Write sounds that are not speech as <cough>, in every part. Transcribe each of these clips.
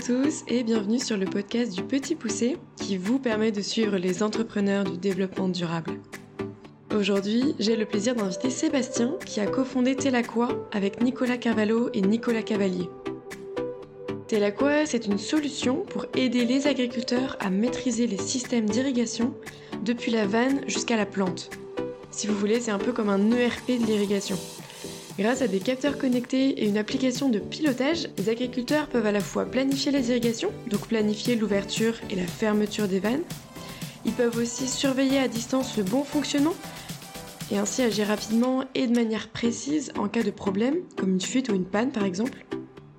tous et bienvenue sur le podcast du Petit Poussé qui vous permet de suivre les entrepreneurs du développement durable. Aujourd'hui, j'ai le plaisir d'inviter Sébastien qui a cofondé Telaqua avec Nicolas Carvalho et Nicolas Cavalier. Telaqua, c'est une solution pour aider les agriculteurs à maîtriser les systèmes d'irrigation depuis la vanne jusqu'à la plante. Si vous voulez, c'est un peu comme un ERP de l'irrigation. Grâce à des capteurs connectés et une application de pilotage, les agriculteurs peuvent à la fois planifier les irrigations, donc planifier l'ouverture et la fermeture des vannes. Ils peuvent aussi surveiller à distance le bon fonctionnement et ainsi agir rapidement et de manière précise en cas de problème, comme une fuite ou une panne par exemple.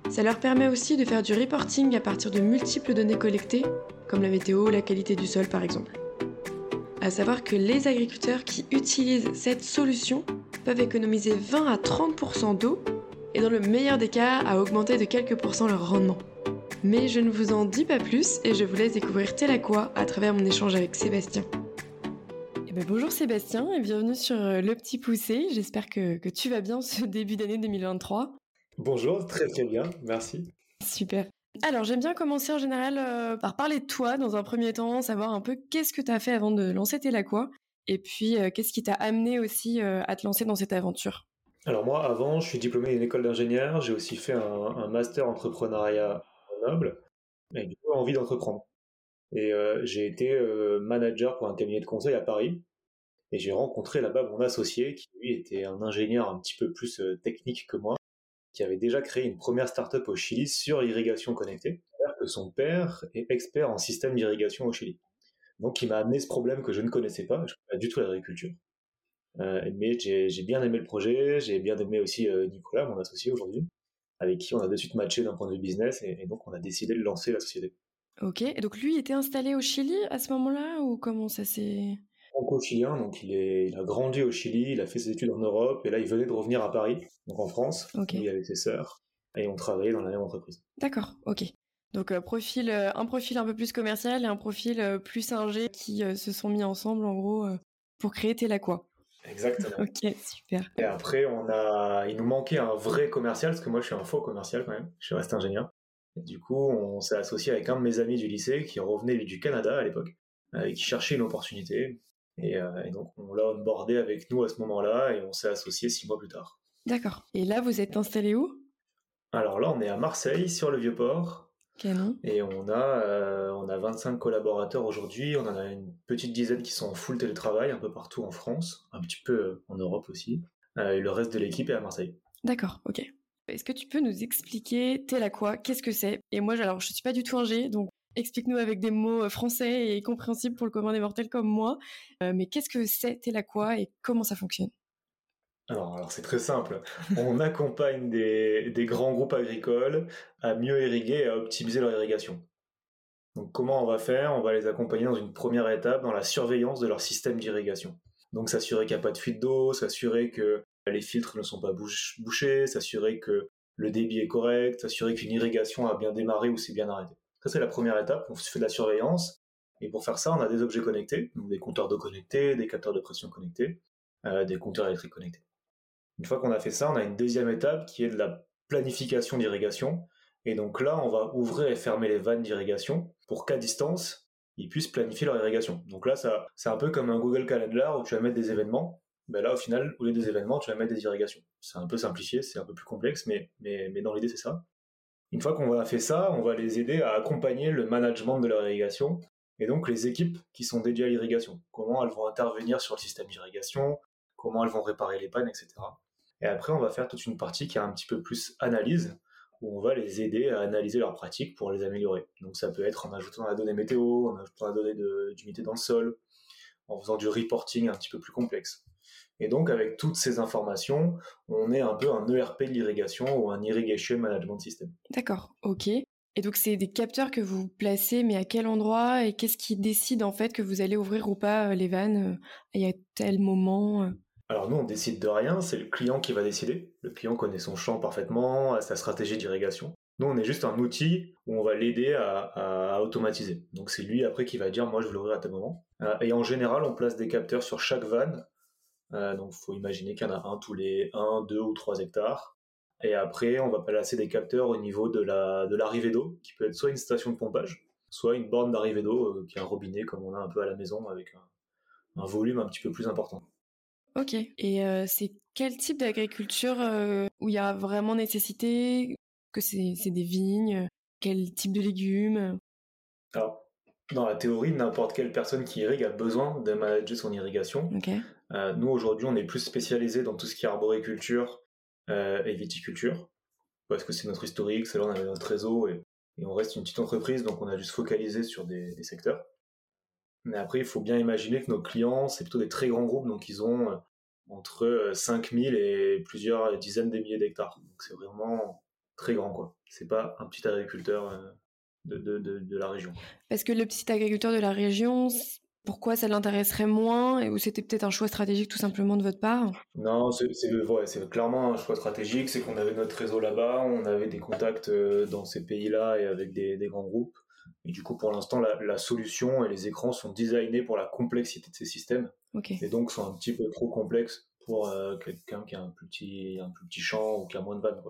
Ça leur permet aussi de faire du reporting à partir de multiples données collectées, comme la météo, la qualité du sol par exemple. À savoir que les agriculteurs qui utilisent cette solution peuvent économiser 20 à 30% d'eau et dans le meilleur des cas à augmenter de quelques pourcents leur rendement. Mais je ne vous en dis pas plus et je vous laisse découvrir Telaqua à travers mon échange avec Sébastien. Eh ben, bonjour Sébastien et bienvenue sur euh, Le Petit Poussé. J'espère que, que tu vas bien ce début d'année 2023. Bonjour, très très bien, merci. Super. Alors j'aime bien commencer en général euh, par parler de toi dans un premier temps, savoir un peu qu'est-ce que tu as fait avant de lancer Telaqua et puis, euh, qu'est-ce qui t'a amené aussi euh, à te lancer dans cette aventure? Alors moi, avant, je suis diplômé d'une école d'ingénieur. J'ai aussi fait un, master entrepreneuriat à Grenoble. Et du coup, envie d'entreprendre. Et euh, j'ai été manager pour un cabinet de conseil à Paris. Et j'ai rencontré là-bas mon associé, qui lui était un ingénieur un petit peu plus technique que moi, qui avait déjà créé une première start-up au Chili sur l'irrigation connectée. que son père est expert en système d'irrigation au Chili. Donc, il m'a amené ce problème que je ne connaissais pas. Je ne connaissais pas du tout l'agriculture. Euh, mais j'ai bien aimé le projet. J'ai bien aimé aussi euh, Nicolas, mon associé aujourd'hui, avec qui on a de suite matché d'un point de vue business. Et, donc, on a décidé de lancer la société. Ok. Et donc, lui était installé au Chili à ce moment-là ou comment ça s'est. Franco-chilien, donc il, est, il a grandi au Chili, il a fait ses études en Europe, et là il venait de revenir à Paris, donc en France, okay. il avait ses sœurs, et on travaillait dans la même entreprise. D'accord, ok. Donc euh, profil, euh, un profil un peu plus commercial et un profil euh, plus ingé qui se sont mis ensemble en gros pour créer Telaqua. Exactement. <laughs> ok, super. Et après, on a, il nous manquait un vrai commercial parce que moi je suis un faux commercial quand même. Je suis resté ingénieur. Et du coup, on s'est associé avec un de mes amis du lycée qui revenait du Canada à l'époque et qui cherchait une opportunité. Et, et donc on l'a onboardé avec nous à ce moment-là et on s'est associé six mois plus tard. D'accord. Et là, vous êtes installé où? Alors là, on est à Marseille, sur le Vieux-Port. Et on a, euh, on a 25 collaborateurs aujourd'hui, on en a une petite dizaine qui sont en full télétravail un peu partout en France, un petit peu euh, en Europe aussi, euh, et le reste de l'équipe est à Marseille. D'accord, ok. Est-ce que tu peux nous expliquer quoi Qu'est-ce que c'est? Et moi, alors, je suis pas du tout un G, donc explique-nous avec des mots français et compréhensibles pour le commun des mortels comme moi. mais qu'est-ce que c'est quoi et comment ça fonctionne? Alors, c'est très simple. On <laughs> accompagne des, grands groupes agricoles à mieux irriguer et à optimiser leur irrigation. Donc, comment on va faire? On va les accompagner dans une première étape dans la surveillance de leur système d'irrigation. Donc, s'assurer qu'il n'y a pas de fuite d'eau, s'assurer que les filtres ne sont pas bouchés, s'assurer que le débit est correct, s'assurer qu'une irrigation a bien démarré ou s'est bien arrêté. Ça, c'est la première étape. On fait de la surveillance. Et pour faire ça, on a des objets connectés, donc des compteurs d'eau connectés, des capteurs de pression connectés, euh, des compteurs électriques connectés. Une fois qu'on a fait ça, on a une deuxième étape qui est de la planification d'irrigation. Et donc là, on va ouvrir et fermer les vannes d'irrigation pour qu'à distance, ils puissent planifier leur irrigation. Donc là, ça, c'est un peu comme un Google Calendar où tu vas mettre des événements. Ben là, au final, au lieu des événements, tu vas mettre des irrigations. C'est un peu simplifié, c'est un peu plus complexe, mais, mais, mais dans l'idée, c'est ça. Une fois qu'on a fait ça, on va les aider à accompagner le management de leur irrigation et donc les équipes qui sont dédiées à l'irrigation. Comment elles vont intervenir sur le système d'irrigation, comment elles vont réparer les pannes, etc. Et après, on va faire toute une partie qui est un petit peu plus analyse, où on va les aider à analyser leurs pratiques pour les améliorer. Donc ça peut être en ajoutant la donnée météo, en ajoutant la donnée d'humidité dans le sol, en faisant du reporting un petit peu plus complexe. Et donc avec toutes ces informations, on est un peu un ERP de l'irrigation ou un Irrigation Management System. D'accord, ok. Et donc c'est des capteurs que vous placez, mais à quel endroit et qu'est-ce qui décide en fait que vous allez ouvrir ou pas euh, les vannes euh, à tel moment euh alors nous, on décide de rien, c'est le client qui va décider. Le client connaît son champ parfaitement, sa stratégie d'irrigation. Nous, on est juste un outil où on va l'aider à, automatiser. Donc c'est lui après qui va dire, moi je veux l'ouvrir à tel moment. Euh, et en général, on place des capteurs sur chaque vanne. Euh, donc il faut imaginer qu'il y en a un tous les 1, 2 ou 3 hectares. Et après, on va placer des capteurs au niveau de l'arrivée d'eau, qui peut être soit une station de pompage, soit une borne d'arrivée d'eau, euh, qui est un robinet comme on a un peu à la maison avec un, volume un petit peu plus important. Ok. Et euh, c'est quel type d'agriculture euh, où il y a vraiment nécessité que c'est des vignes Quel type de légumes? Alors, dans la théorie, n'importe quelle personne qui irrigue a besoin de manager son irrigation. nous, aujourd'hui, on est plus spécialisé dans tout ce qui est arboriculture et viticulture, parce que c'est notre historique, c'est là où on avait notre réseau, et et on reste une petite entreprise, donc on a juste focalisé sur des, secteurs. Mais après, il faut bien imaginer que nos clients, c'est plutôt des très grands groupes, donc ils ont euh, entre 5000 euh, et plusieurs dizaines de milliers d'hectares. Donc c'est vraiment très grand, quoi. C'est pas un petit agriculteur euh, de, de, de, la région. Parce que le petit agriculteur de la région, pourquoi ça l'intéresserait moins ou c'était peut-être un choix stratégique tout simplement de votre part? Non, c'est ouais, clairement un choix stratégique. C'est qu'on avait notre réseau là-bas, on avait des contacts dans ces pays-là et avec des, grands groupes. Et du coup, pour l'instant, la, solution et les écrans sont designés pour la complexité de ces systèmes. Et donc, sont un petit peu trop complexes pour euh, quelqu'un qui a un plus petit, un plus petit champ ou qui a moins de vannes.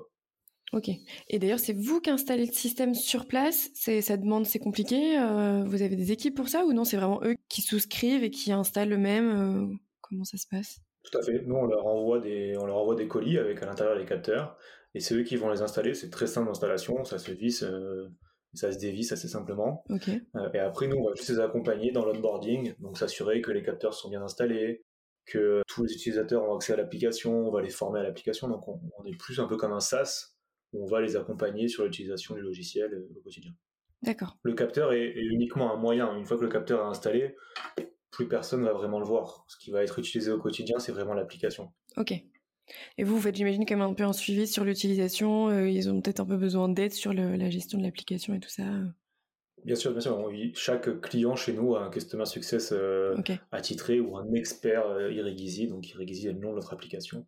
Ok. Et d'ailleurs, c'est vous qui installez le système sur place? C'est ça demande, c'est compliqué. Euh, vous avez des équipes pour ça ou non C'est vraiment eux qui souscrivent et qui installent le même. Euh, comment ça se passe? Tout à fait. Nous, on leur envoie des, on leur envoie des colis avec à l'intérieur les capteurs, et c'est eux qui vont les installer. C'est très simple d'installation. Ça se visse, euh, ça se dévisse assez simplement. Ok. et après, nous, on va juste les accompagner dans l'onboarding, donc s'assurer que les capteurs sont bien installés, que tous les utilisateurs ont accès à l'application, on va les former à l'application. Donc, on, on est plus un peu comme un SaaS on va les accompagner sur l'utilisation du logiciel euh, au quotidien. D'accord. Le capteur est, uniquement un moyen. Une fois que le capteur est installé, plus personne va vraiment le voir. Ce qui va être utilisé au quotidien, c'est vraiment l'application. Ok. Et vous, vous faites, j'imagine, quand même un peu un suivi sur l'utilisation. Euh, ils ont peut-être un peu besoin d'aide sur la gestion de l'application et tout ça. Bien sûr, bien sûr. chaque client chez nous a un customer success euh, attitré ou un expert euh, Donc, Irigisi est le nom de notre application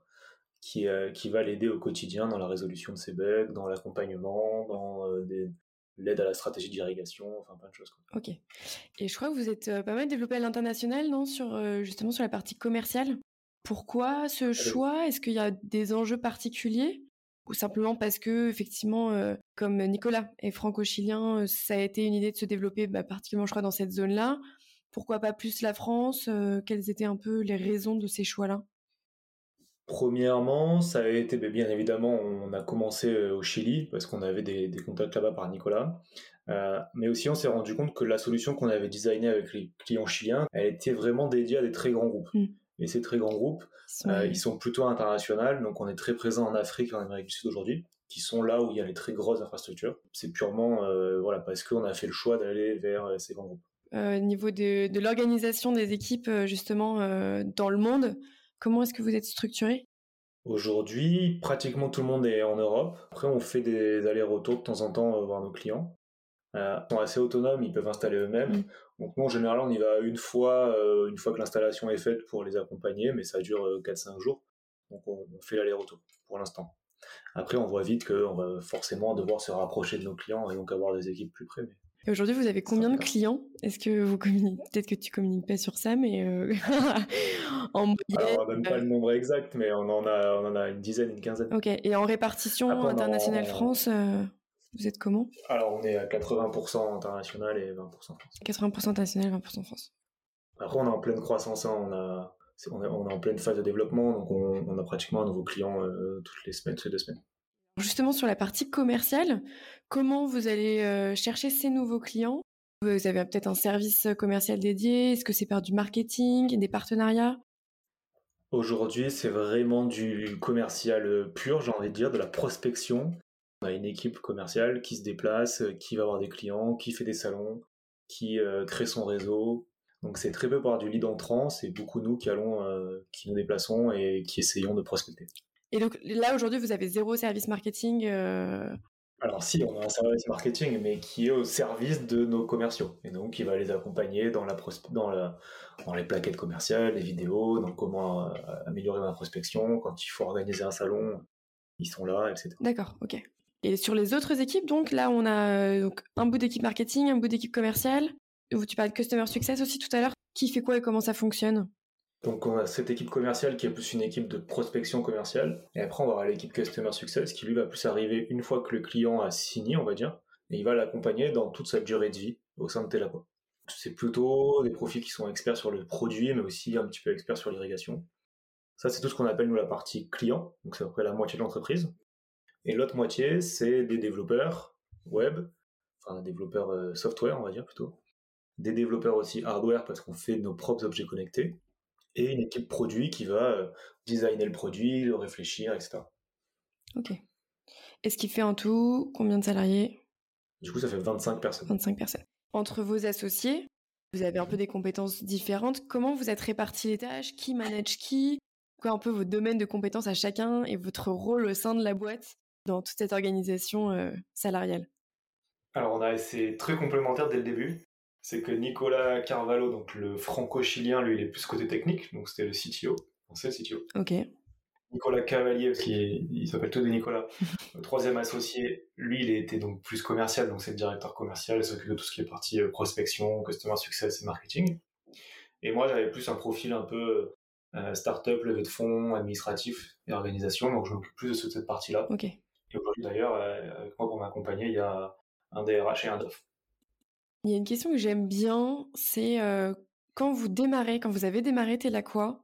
qui, euh, qui va l'aider au quotidien dans la résolution de ses bugs, dans l'accompagnement, dans euh, l'aide à la stratégie d'irrigation, enfin plein de choses. Ok. Et je crois que vous êtes pas mal développé à l'international, non sur, Justement sur la partie commerciale? Pourquoi ce choix? Est-ce qu'il y a des enjeux particuliers? Ou simplement parce que effectivement, comme Nicolas est franco-chilien, ça a été une idée de se développer bah, particulièrement, je crois, dans cette zone-là. Pourquoi pas plus la France? Quelles étaient un peu les raisons de ces choix-là? Premièrement, ça a été ben, bien évidemment, on a commencé euh, au Chili parce qu'on avait des, contacts là-bas par Nicolas. Euh, mais aussi, on s'est rendu compte que la solution qu'on avait designée avec les clients chiliens, elle était vraiment dédiée à des très grands groupes. Mm. Et ces très grands groupes, euh, ils sont plutôt internationaux. Donc, on est très présent en Afrique et en Amérique du Sud aujourd'hui, qui sont là où il y a les très grosses infrastructures. C'est purement voilà, parce qu'on a fait le choix d'aller vers ces grands groupes. Au niveau de, de l'organisation des équipes, justement, dans le monde, Comment est-ce que vous êtes structuré? Aujourd'hui, pratiquement tout le monde est en Europe. Après, on fait des allers-retours de temps en temps euh, voir nos clients. Euh, ils sont assez autonomes, ils peuvent installer eux-mêmes. Mm. Donc nous, en général, on y va une fois, euh, une fois que l'installation est faite pour les accompagner, mais ça dure 4-5 jours. Donc on, fait l'aller-retour pour l'instant. Après, on voit vite qu'on va forcément devoir se rapprocher de nos clients et donc avoir des équipes plus près. Et aujourd'hui, vous avez combien de clients? Est-ce que vous communiquez Peut-être que tu communiques pas sur ça, mais euh... <laughs> en moyenne. Alors, on donne pas le nombre exact, mais on en a, on en a une dizaine, une quinzaine. Ok. Et en répartition internationale France, euh, vous êtes comment? Alors, on est à 80% international et 20% France. 80% international, 20% France. Après, on est en pleine croissance. Hein. On a, on est, on est en pleine phase de développement, donc on, on a pratiquement un nouveau client euh, toutes les semaines, toutes les deux semaines. Justement, sur la partie commerciale, comment vous allez euh, chercher ces nouveaux clients? Vous avez peut-être un service commercial dédié? Est-ce que c'est par du marketing, des partenariats? Aujourd'hui, c'est vraiment du commercial pur, j'ai envie de dire, de la prospection. On a une équipe commerciale qui se déplace, qui va avoir des clients, qui fait des salons, qui euh, crée son réseau. Donc c'est très peu par du lead entrant, c'est beaucoup nous qui allons, euh, qui nous déplaçons et qui essayons de prospecter. Et donc là, aujourd'hui, vous avez zéro service marketing euh, Alors si, on a un service marketing, mais qui est au service de nos commerciaux. Et donc, qui va les accompagner dans, la dans, la, dans les plaquettes commerciales, les vidéos, dans comment euh, améliorer ma prospection, quand il faut organiser un salon, ils sont là, etc. D'accord, ok. Et sur les autres équipes, donc là, on a euh, donc, un bout d'équipe marketing, un bout d'équipe commerciale. Tu parles de customer success aussi tout à l'heure. Qui fait quoi et comment ça fonctionne? Donc on a cette équipe commerciale qui est plus une équipe de prospection commerciale. Et après on va avoir l'équipe Customer Success qui lui va plus arriver une fois que le client a signé, on va dire. Et il va l'accompagner dans toute sa durée de vie au sein de Telaqua. C'est plutôt des profils qui sont experts sur le produit, mais aussi un petit peu experts sur l'irrigation. Ça, c'est tout ce qu'on appelle, nous, la partie client. Donc, c'est à peu près la moitié de l'entreprise. Et l'autre moitié, c'est des développeurs web, enfin, des développeurs euh, software, on va dire plutôt. Des développeurs aussi hardware, parce qu'on fait nos propres objets connectés. Et une équipe produit qui va euh, designer le produit, le réfléchir, etc. Ok. Et ce qui fait en tout combien de salariés? Du coup, ça fait 25 personnes. 25 personnes entre vos associés, vous avez un peu des compétences différentes. Comment vous êtes répartis les tâches? Qui manage qui? Quoi un peu vos domaines de compétences à chacun et votre rôle au sein de la boîte? Dans toute cette organisation euh, salariale? Alors on a c'est très complémentaire dès le début. C'est que Nicolas Carvalho, donc le franco-chilien, lui il est plus côté technique, donc c'était le CTO, c'est le CTO. Ok. Nicolas Cavalier, parce qu'il s'appelle tout de Nicolas, <laughs> le troisième associé, lui, il était donc plus commercial, donc c'est le directeur commercial, il s'occupe de tout ce qui est partie euh, prospection, customer success et marketing. Et moi, j'avais plus un profil un peu euh, start-up, levée de fonds, administratif et organisation, donc je m'occupe plus de cette partie-là. Et aujourd'hui, d'ailleurs, euh, avec moi pour m'accompagner, il y a un DRH et un DOF. Il y a une question que j'aime bien, c'est quand vous démarrez, quand vous avez démarré Telaqua,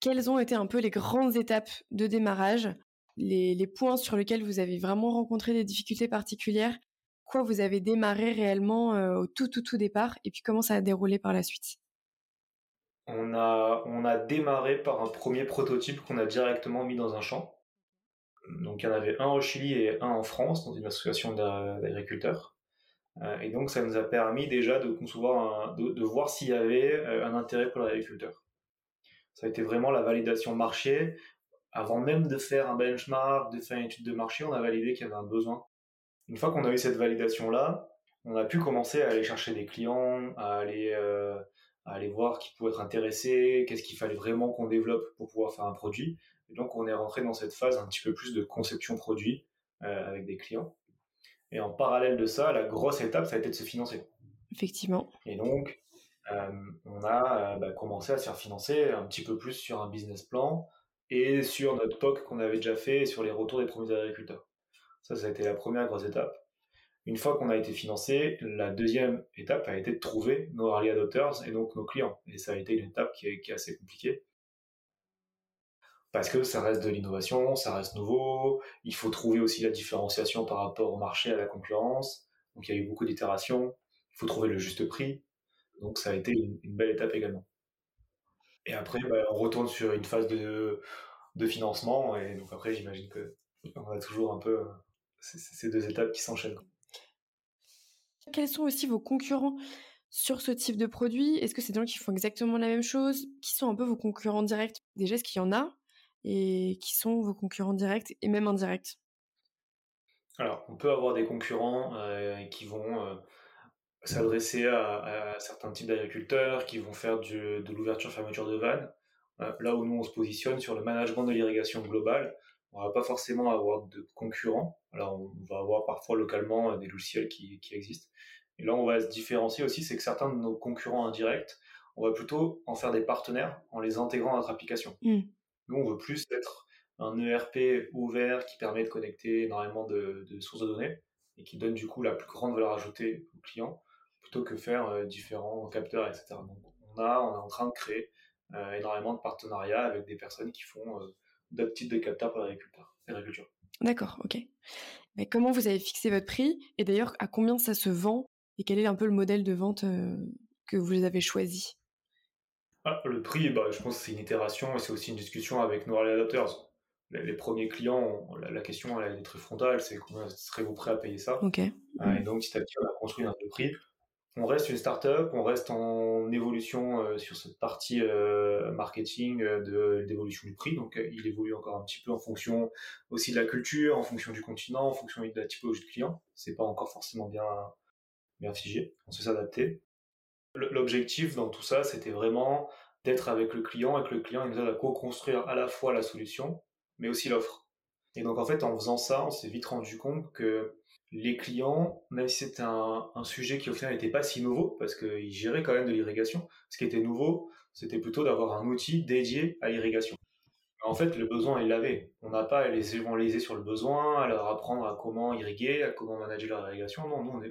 quelles ont été un peu les grandes étapes de démarrage, les, points sur lesquels vous avez vraiment rencontré des difficultés particulières, quoi vous avez démarré réellement euh, au tout tout tout départ, et puis comment ça a déroulé par la suite? On a, on a démarré par un premier prototype qu'on a directement mis dans un champ. Donc il y en avait un au Chili et un en France, dans une association d'agriculteurs. Euh, et donc ça nous a permis déjà de concevoir, de, voir s'il y avait euh, un intérêt pour l'agriculteur ça a été vraiment la validation marché. Avant même de faire un benchmark, de faire une étude de marché, on a validé qu'il y avait un besoin. Une fois qu'on a eu cette validation-là, on a pu commencer à aller chercher des clients, à aller, euh, à aller voir qui pouvaient être intéressés, qu'est-ce qu'il fallait vraiment qu'on développe pour pouvoir faire un produit. Et donc on est rentré dans cette phase un petit peu plus de conception produit euh, avec des clients. Et en parallèle de ça, la grosse étape, ça a été de se financer. Effectivement. Et donc, euh, on a euh, bah, commencé à se faire financer un petit peu plus sur un business plan et sur notre POC qu'on avait déjà fait sur les retours des premiers agriculteurs. Ça, ça a été la première grosse étape. Une fois qu'on a été financé, la deuxième étape a été de trouver nos early adopters et donc nos clients. Et ça a été une étape qui est, assez compliquée. Parce que ça reste de l'innovation, ça reste nouveau, il faut trouver aussi la différenciation par rapport au marché, à la concurrence. Donc il y a eu beaucoup d'itérations, il faut trouver le juste prix, donc ça a été une, belle étape également. Et après, bah, on retourne sur une phase de, de financement. Et donc après, j'imagine qu'on a toujours un peu ces deux étapes qui s'enchaînent. Quels sont aussi vos concurrents sur ce type de produit? Est-ce que c'est des gens qui font exactement la même chose? Qui sont un peu vos concurrents directs? Déjà, est-ce qu'il y en a? Et qui sont vos concurrents directs et même indirects Alors, on peut avoir des concurrents euh, qui vont euh, s'adresser à, certains types d'agriculteurs qui vont faire de l'ouverture-fermeture de vannes. Euh, là où nous on se positionne sur le management de l'irrigation globale, on va pas forcément avoir de concurrents. Alors on va avoir parfois localement des logiciels qui, qui existent. Et là on va se différencier aussi, c'est que certains de nos concurrents indirects, on va plutôt en faire des partenaires en les intégrant à notre application. Mm. Nous on veut plus être un ERP ouvert qui permet de connecter énormément de, sources de données et qui donne du coup la plus grande valeur ajoutée aux clients plutôt que faire euh, différents capteurs, etc. Donc, on, a, on est en train de créer euh, énormément de partenariats avec des personnes qui font euh, d'autres types de capteurs pour l'agriculture. D'accord, ok. Mais comment vous avez fixé votre prix Et d'ailleurs, à combien ça se vend Et quel est un peu le modèle de vente que vous avez choisi? Ah, Le prix, bah, je pense que c'est une itération et c'est aussi une discussion avec nos early adopters. Les, premiers clients, la, question elle est très frontale, c'est combien serez-vous prêt à payer ça Ok. Et donc petit à petit, on a construit un peu prix on reste une startup, on reste en évolution euh, sur cette partie euh, marketing euh, de l'évolution du prix. Donc, il évolue encore un petit peu en fonction aussi de la culture, en fonction du continent, en fonction de la typologie de client. C'est pas encore forcément bien bien figé. On sait s'adapter. L'objectif dans tout ça, c'était vraiment d'être avec le client et que le client nous aide à co-construire à la fois la solution, mais aussi l'offre. Et donc en fait, en faisant ça, on s'est vite rendu compte que les clients, même si c'était un, sujet qui au final n'était pas si nouveau, parce qu'ils géraient quand même de l'irrigation, ce qui était nouveau, c'était plutôt d'avoir un outil dédié à l'irrigation. En fait, le besoin, ils l'avaient. On n'a pas à les évangéliser sur le besoin, à leur apprendre à comment irriguer, à comment manager leur irrigation. Non, nous,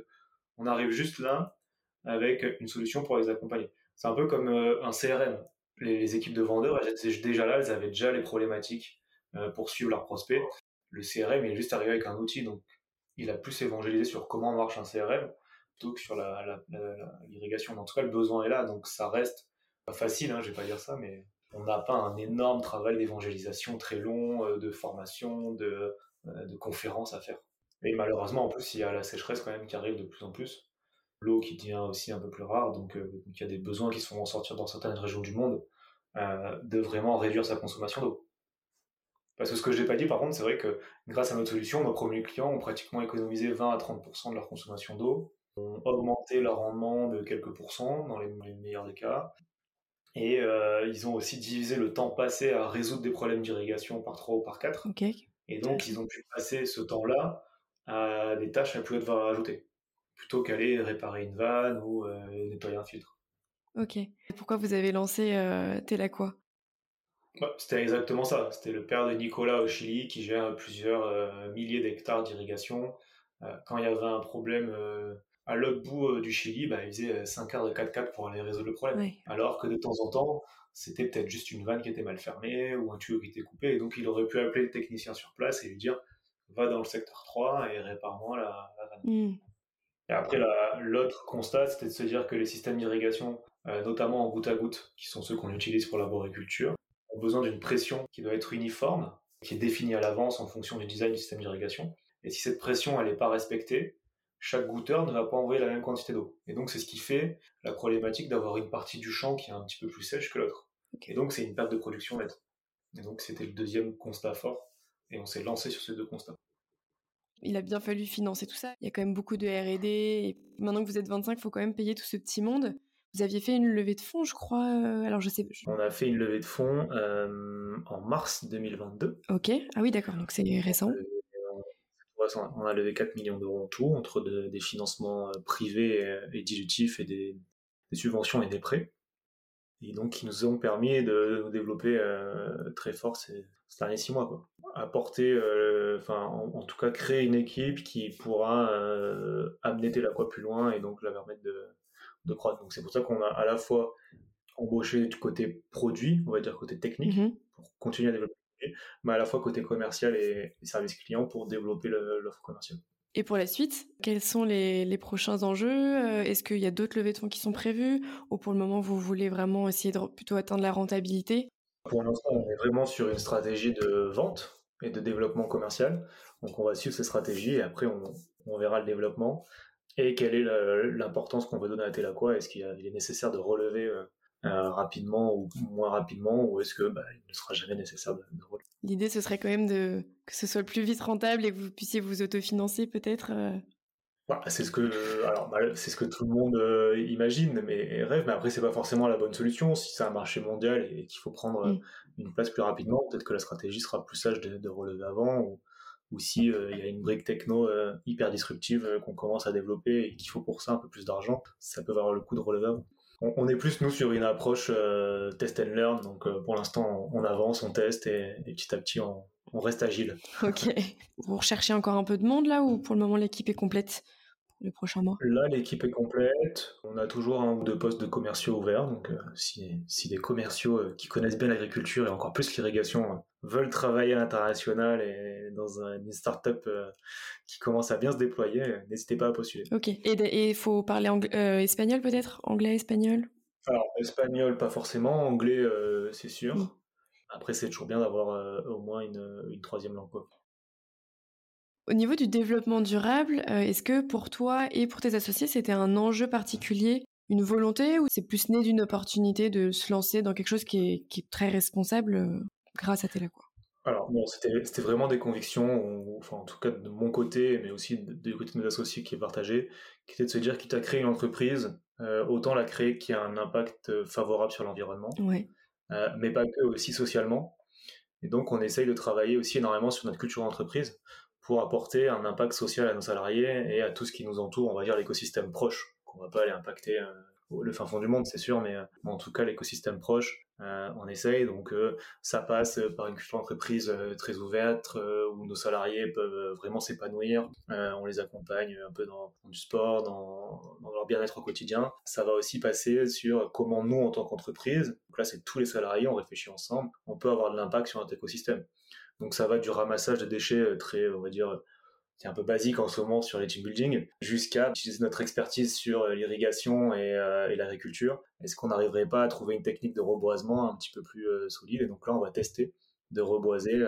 on, arrive juste là avec une solution pour les accompagner. C'est un peu comme euh, un CRM. Les, équipes de vendeurs, elles étaient déjà là, elles avaient déjà les problématiques euh, pour suivre leurs prospects. Le CRM, il est juste arrivé avec un outil. Donc, il a plus évangélisé sur comment marche un CRM plutôt que sur l'irrigation. en tout cas, le besoin est là, donc ça reste pas facile, hein, je vais pas dire ça, mais on n'a pas un énorme travail d'évangélisation très long, euh, de formation, de, de conférences à faire. Et malheureusement, en plus, il y a la sécheresse quand même qui arrive de plus en plus. L'eau qui devient aussi un peu plus rare, donc, euh, il y a des besoins qui sont en sortir dans certaines régions du monde de vraiment réduire sa consommation d'eau. Parce que ce que je n'ai pas dit, par contre, c'est vrai que grâce à notre solution, nos premiers clients ont pratiquement économisé 20 à 30% de leur consommation d'eau, ont augmenté leur rendement de quelques pourcents dans les, meilleurs des cas, et euh, ils ont aussi divisé le temps passé à résoudre des problèmes d'irrigation par 3 ou par 4. Et donc, ils ont pu passer ce temps-là à des tâches à plus haute valeur ajoutée, plutôt qu'aller réparer une vanne ou euh, nettoyer un filtre. Ok. Pourquoi vous avez lancé euh, c'était exactement ça. C'était le père de Nicolas au Chili qui gère plusieurs euh, milliers d'hectares d'irrigation. Euh, quand il y avait un problème à l'autre bout du Chili, bah, il faisait 5 heures de 4x4 pour aller résoudre le problème. Alors que de temps en temps, c'était peut-être juste une vanne qui était mal fermée ou un tuyau qui était coupé. Et donc, il aurait pu appeler le technicien sur place et lui dire va dans le secteur 3 et répare-moi la, vanne. Hmm. Et après, l'autre constat, c'était de se dire que les systèmes d'irrigation, notamment en goutte à goutte, qui sont ceux qu'on utilise pour l'arboriculture, ont besoin d'une pression qui doit être uniforme, qui est définie à l'avance en fonction du design du système d'irrigation. Et si cette pression elle n'est pas respectée, chaque goutteur ne va pas envoyer la même quantité d'eau. Et donc c'est ce qui fait la problématique d'avoir une partie du champ qui est un petit peu plus sèche que l'autre. Et donc c'est une perte de production nette. Et donc c'était le deuxième constat fort. Et on s'est lancé sur ces deux constats. Il a bien fallu financer tout ça. Il y a quand même beaucoup de R&D. Et maintenant que vous êtes 25, il faut quand même payer tout ce petit monde. Vous aviez fait une levée de fonds, je crois. Euh, alors, je sais. On a fait une levée de fonds euh, en mars 2022. Ok. Ah oui, d'accord. Donc, c'est récent. On a levé 4 millions d'euros en tout, entre des financements euh, privés et, dilutifs et des, subventions et des prêts. Et donc, qui nous ont permis de nous développer très fort ces, derniers six mois. Quoi. Apporter, enfin, en, tout cas, créer une équipe qui pourra amener Telaqua plus loin et donc la permettre de, de croître. Donc c'est pour ça qu'on a à la fois embauché du côté produit, on va dire côté technique, mhm. pour continuer à développer, mais à la fois côté commercial et, service client pour développer l'offre commerciale. Et pour la suite, quels sont les, prochains enjeux euh, Est-ce qu'il y a d'autres levées de fonds qui sont prévues Ou pour le moment, vous voulez vraiment essayer de plutôt atteindre la rentabilité? Pour l'instant, on est vraiment sur une stratégie de vente et de développement commercial. Donc on va suivre ces stratégies et après on, verra le développement et quelle est l'importance qu'on veut donner à Telaqua Est-ce qu'il est nécessaire de relever euh, euh, rapidement ou moins rapidement, ou est-ce que bah, ne sera jamais nécessaire de, relever? L'idée, ce serait quand même que ce soit le plus vite rentable et que vous puissiez vous autofinancer peut-être. Euh c'est ce que alors bah, c'est ce que tout le monde imagine mais rêve mais après c'est pas forcément la bonne solution si c'est un marché mondial et qu'il faut prendre mmh. une place plus rapidement peut-être que la stratégie sera plus sage de, de relever avant ou, ou si euh, il y a une brique techno euh, hyper disruptive euh, qu'on commence à développer et qu'il faut pour ça un peu plus d'argent, ça peut avoir le coup de relever. On, est plus nous sur une approche test and learn, donc pour l'instant on, avance, on teste et, petit à petit on, on reste agile. Ok. Vous recherchez encore un peu de monde là ou pour le moment l'équipe est complète? Le prochain mois Là, l'équipe est complète. On a toujours un ou deux postes de commerciaux ouverts. Donc, euh, si, si, des commerciaux euh, qui connaissent bien l'agriculture et encore plus l'irrigation euh, veulent travailler à l'international et dans une start-up qui commence à bien se déployer, n'hésitez pas à postuler. Ok. Et il faut parler espagnol peut-être? Anglais, espagnol? Alors, espagnol, pas forcément. Anglais, c'est sûr. Après, c'est toujours bien d'avoir au moins une, une troisième langue. Au niveau du développement durable, euh, est-ce que pour toi et pour tes associés, c'était un enjeu particulier, une volonté, ou c'est plus né d'une opportunité de se lancer dans quelque chose qui est, très responsable euh, grâce à Telaqua alors c'était vraiment des convictions, enfin en tout cas de mon côté, mais aussi du côté de mes associés qui est partagé, qui était de se dire quitte à créer une entreprise, euh, autant la créer qui a un impact favorable sur l'environnement, mais pas que aussi socialement. Et donc on essaye de travailler aussi énormément sur notre culture d'entreprise pour apporter un impact social à nos salariés et à tout ce qui nous entoure, on va dire l'écosystème proche, qu'on va pas aller impacter le fin fond du monde, c'est sûr, mais en tout cas l'écosystème proche, euh, on essaye, donc euh, ça passe par une culture d'entreprise euh, très ouverte où nos salariés peuvent vraiment s'épanouir. on les accompagne un peu dans, du sport, dans, leur bien-être au quotidien. Ça va aussi passer sur comment nous, en tant qu'entreprise, donc là c'est tous les salariés, on réfléchit ensemble, on peut avoir de l'impact sur notre écosystème. Donc ça va du ramassage de déchets très, on va dire, c'est un peu basique en ce moment sur les team building, jusqu'à utiliser notre expertise sur euh, l'irrigation euh, et, l'agriculture. Est-ce qu'on n'arriverait pas à trouver une technique de reboisement un petit peu plus euh, solide? Et donc là, on va tester de reboiser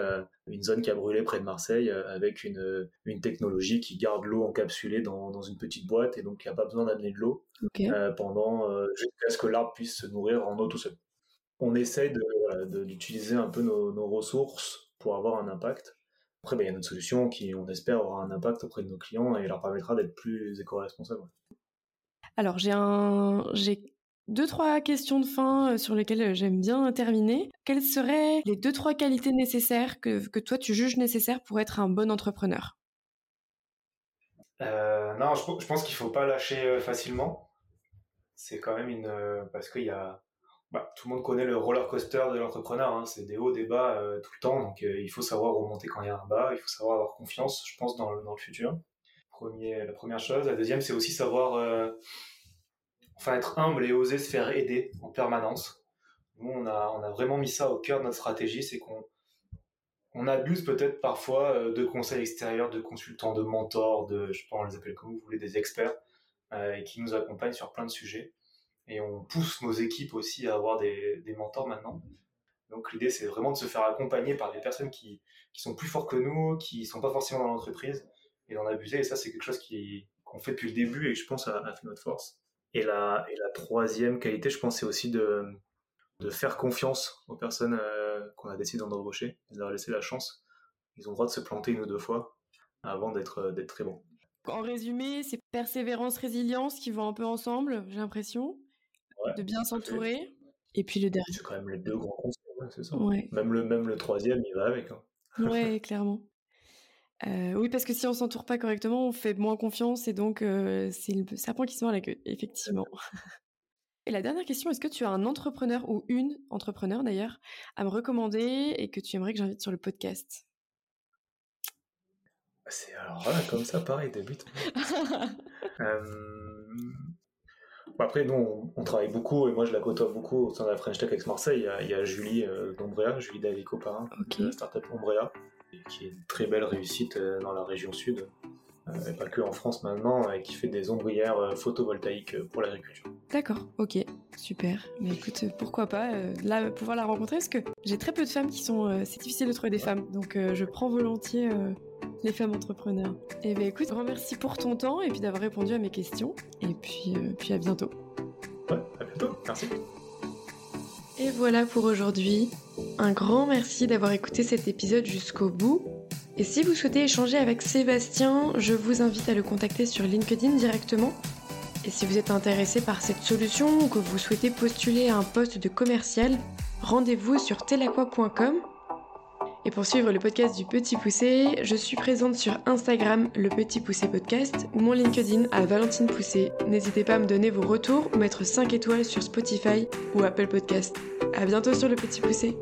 une zone qui a brûlé près de Marseille avec une, une technologie qui garde l'eau encapsulée dans, dans, une petite boîte et donc il n'y a pas besoin d'amener de l'eau pendant jusqu'à ce que l'arbre puisse se nourrir en eau tout seul. On essaye d'utiliser un peu nos, nos ressources pour avoir un impact. Après, bah, il y a notre solution qui, on espère, aura un impact auprès de nos clients et leur permettra d'être plus éco-responsables. Alors, j'ai un, j'ai deux trois questions de fin euh, sur lesquelles euh, j'aime bien terminer. Quelles seraient les deux trois qualités nécessaires que, que toi tu juges nécessaires pour être un bon entrepreneur? Euh, Non, je, je pense qu'il faut pas lâcher facilement. C'est quand même une parce qu'il y a bah, tout le monde connaît le roller coaster de l'entrepreneur, hein. c'est des hauts, des bas euh, tout le temps, donc euh, il faut savoir remonter quand il y a un bas, il faut savoir avoir confiance, je pense, dans le, dans le futur. La première chose. La deuxième, c'est aussi savoir euh, enfin, être humble et oser se faire aider en permanence. Nous, on a, on a vraiment mis ça au cœur de notre stratégie, c'est qu'on on abuse peut-être parfois de conseils extérieurs, de consultants, de mentors, de, je sais pas, on les appelle comme vous voulez, des experts, qui nous accompagnent sur plein de sujets et on pousse nos équipes aussi à avoir des, mentors maintenant. Donc l'idée, c'est vraiment de se faire accompagner par des personnes qui, sont plus forts que nous, qui sont pas forcément dans l'entreprise, et d'en abuser. Et ça, c'est quelque chose qu'on fait depuis le début et je pense a, fait notre force. Et la, et la troisième qualité, je pense, c'est aussi de, de faire confiance aux personnes euh, qu'on a décidé d'embaucher, de leur laisser la chance. Ils ont le droit de se planter une ou deux fois avant d'être très bons. En résumé, c'est persévérance, résilience qui vont un peu ensemble, j'ai l'impression de bien s'entourer. Et puis le dernier. C'est quand même les deux grands conseils, c'est ça. Même, le, même le troisième, il va avec. Hein. Ouais, <laughs> clairement. Euh, oui, parce que si on s'entoure pas correctement, on fait moins confiance et donc euh, c'est le serpent qui se mord la queue, effectivement. <laughs> et la dernière question, est-ce que tu as un entrepreneur ou une entrepreneur d'ailleurs à me recommander et que tu aimerais que j'invite sur le podcast? C'est alors là, comme ça, pareil, débute. <laughs> euh, après, nous, on, travaille beaucoup, et moi je la côtoie beaucoup au sein de la French Tech Ex Marseille. Il y a, Julie euh, d'Ombrea, Julie Davico Parrain, de la startup Ombrea, qui est une très belle réussite euh, dans la région sud, et pas que en France maintenant, et qui fait des ombrières photovoltaïques pour l'agriculture. D'accord, ok, super. Mais écoute, pourquoi pas là, pouvoir la rencontrer, parce que j'ai très peu de femmes qui sont. c'est difficile de trouver des femmes, donc je prends volontiers les femmes entrepreneurs. Et eh bien écoute, grand merci pour ton temps et puis d'avoir répondu à mes questions. Et puis, euh, puis à bientôt. Ouais, à bientôt. Merci. Et voilà pour aujourd'hui. Un grand merci d'avoir écouté cet épisode jusqu'au bout. Et si vous souhaitez échanger avec Sébastien, je vous invite à le contacter sur LinkedIn directement. Et si vous êtes intéressé par cette solution ou que vous souhaitez postuler à un poste de commercial, rendez-vous sur telaqua.com et pour suivre le podcast du Petit Poussé, je suis présente sur Instagram, le Petit Poussé Podcast, ou mon LinkedIn à Valentine Poussé. N'hésitez pas à me donner vos retours ou mettre 5 étoiles sur Spotify ou Apple Podcast. À bientôt sur le Petit Poussé.